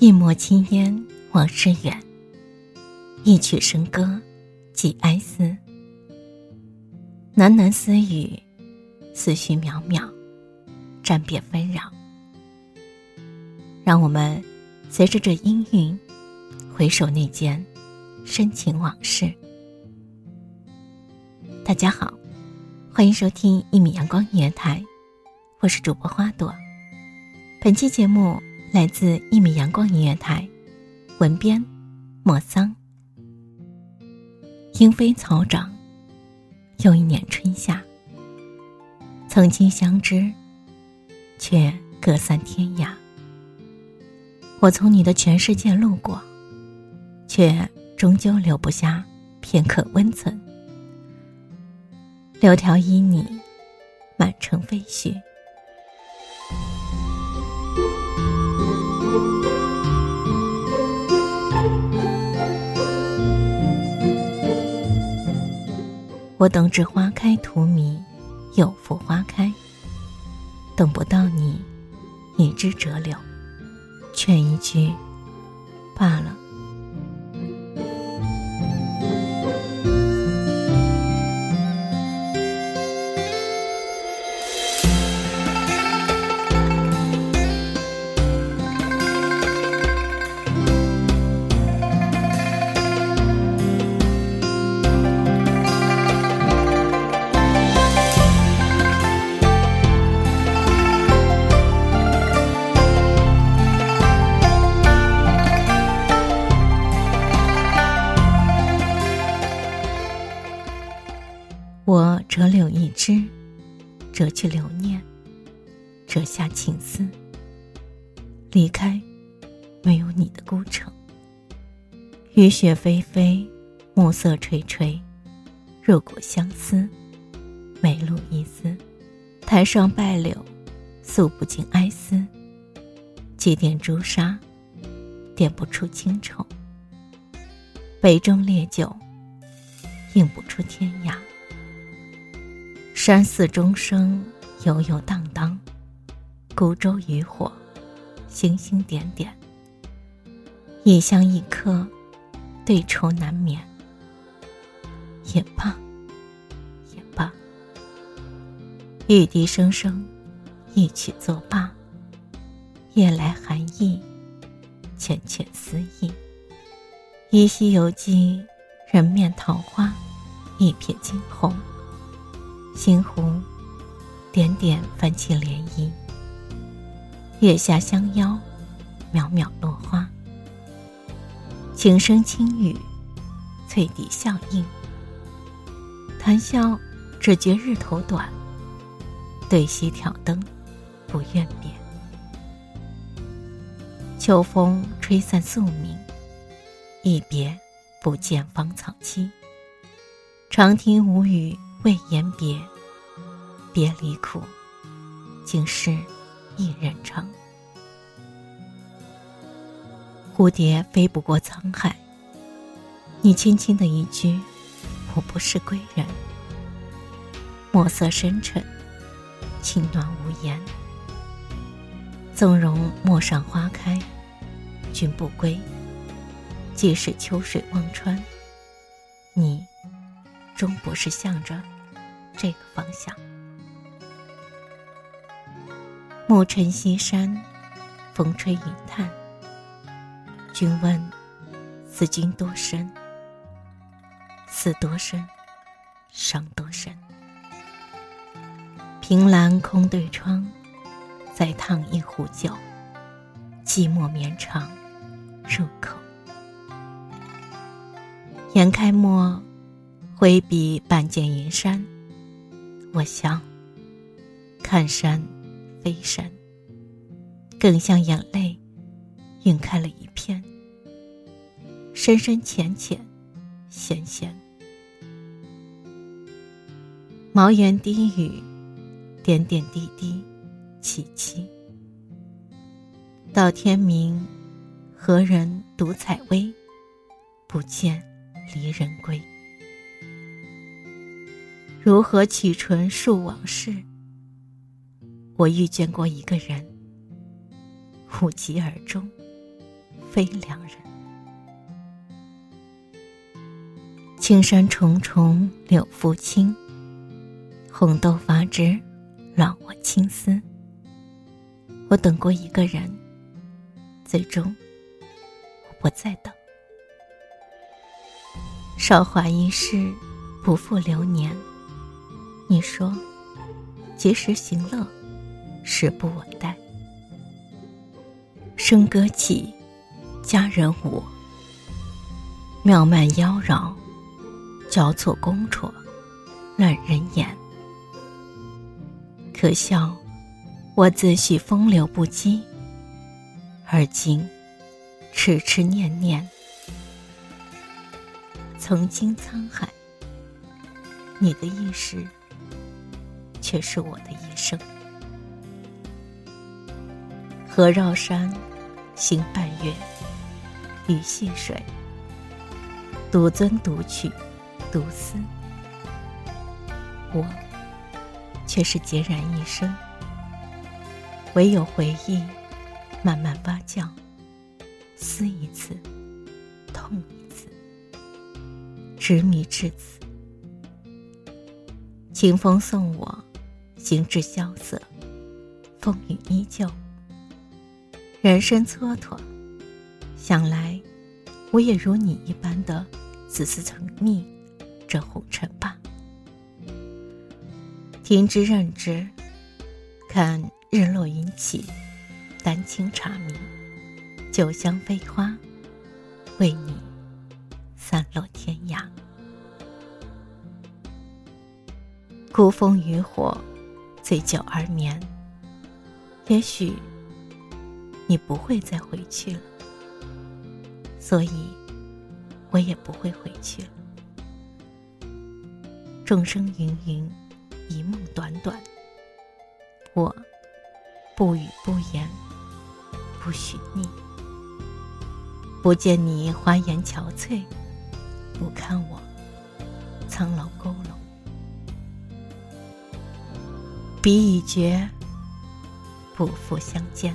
一抹青烟往事远，一曲笙歌寄哀思。喃喃私语，思绪渺渺，暂别纷扰。让我们随着这音韵，回首那间深情往事。大家好，欢迎收听一米阳光音乐台，我是主播花朵。本期节目。来自一米阳光音乐台，文编莫桑。莺飞草长，又一年春夏。曾经相知，却各散天涯。我从你的全世界路过，却终究留不下片刻温存。柳条依你，满城飞絮。我等至花开荼蘼，又复花开。等不到你，已知折柳，劝一句，罢了。柳一枝，折去留念，折下情思。离开，没有你的孤城。雨雪霏霏，暮色垂垂，入骨相思，眉露一丝。台上败柳，诉不尽哀思。几点朱砂，点不出情愁。杯中烈酒，映不出天涯。山寺钟声悠悠荡荡，孤舟渔火，星星点点。一香一客，对愁难眠。也罢，也罢。玉笛声声，一曲作罢。夜来寒意，浅浅思意。依稀犹记，人面桃花，一瞥惊鸿。星湖，点点泛起涟漪。月下相邀，渺渺落花。轻声轻语，翠笛笑应。谈笑只觉日头短，对溪挑灯，不愿别。秋风吹散宿命，一别不见芳草萋。长亭无语。未言别，别离苦，竟是一人长。蝴蝶飞不过沧海，你轻轻的一句“我不是归人”，墨色深沉，情暖无言。纵容陌上花开，君不归。即使秋水望穿，你。终不是向着这个方向。暮沉西山，风吹云叹。君问，此君多深？思多深，伤多深。凭栏空对窗，再烫一壶酒。寂寞绵长，入口。眼开末。挥笔半见云山，我想看山非山，更像眼泪晕开了一片，深深浅浅，咸咸。茅檐低语，点点滴滴，凄凄。到天明，何人独采薇？不见离人归。如何启唇述往事？我遇见过一个人，无疾而终，非良人。青山重重柳复青，红豆发枝，乱我青丝。我等过一个人，最终我不再等。韶华易逝，不负流年。你说，及时行乐，时不我待。笙歌起，佳人舞，妙曼妖娆，交错公绰，乱人眼。可笑，我自诩风流不羁，而今痴痴念念，曾经沧海，你的一时。却是我的一生。河绕山，行半月，雨细水，独尊独取，独思。我却是孑然一身，唯有回忆慢慢发酵，思一次，痛一次，执迷至此。清风送我。行至萧瑟，风雨依旧，人生蹉跎。想来，我也如你一般的丝丝成蜜这红尘吧。听之任之，看日落云起，丹青茶茗，酒香飞花，为你散落天涯。孤风渔火。醉酒而眠，也许你不会再回去了，所以我也不会回去了。众生芸芸，一梦短短，我不语不言，不许你。不见你花颜憔悴，不看我苍老佝偻。彼已绝，不复相见。